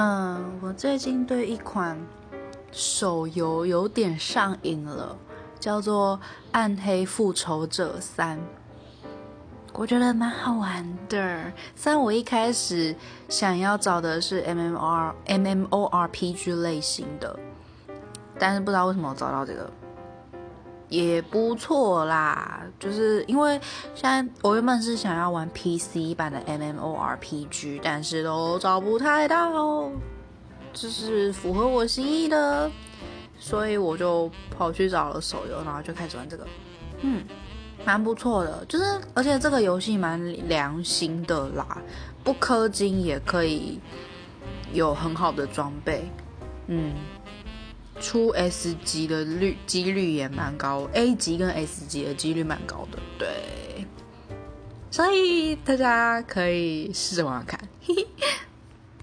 嗯，我最近对一款手游有点上瘾了，叫做《暗黑复仇者三》，我觉得蛮好玩的。虽然我一开始想要找的是 M M R M M O R P G 类型的，但是不知道为什么我找到这个。也不错啦，就是因为现在我原本是想要玩 PC 版的 MMORPG，但是都找不太到，就是符合我心意的，所以我就跑去找了手游，然后就开始玩这个，嗯，蛮不错的，就是而且这个游戏蛮良心的啦，不氪金也可以有很好的装备，嗯。出 S 级的率几率也蛮高，A 级跟 S 级的几率蛮高的，对，所以大家可以试着玩看，嘿嘿。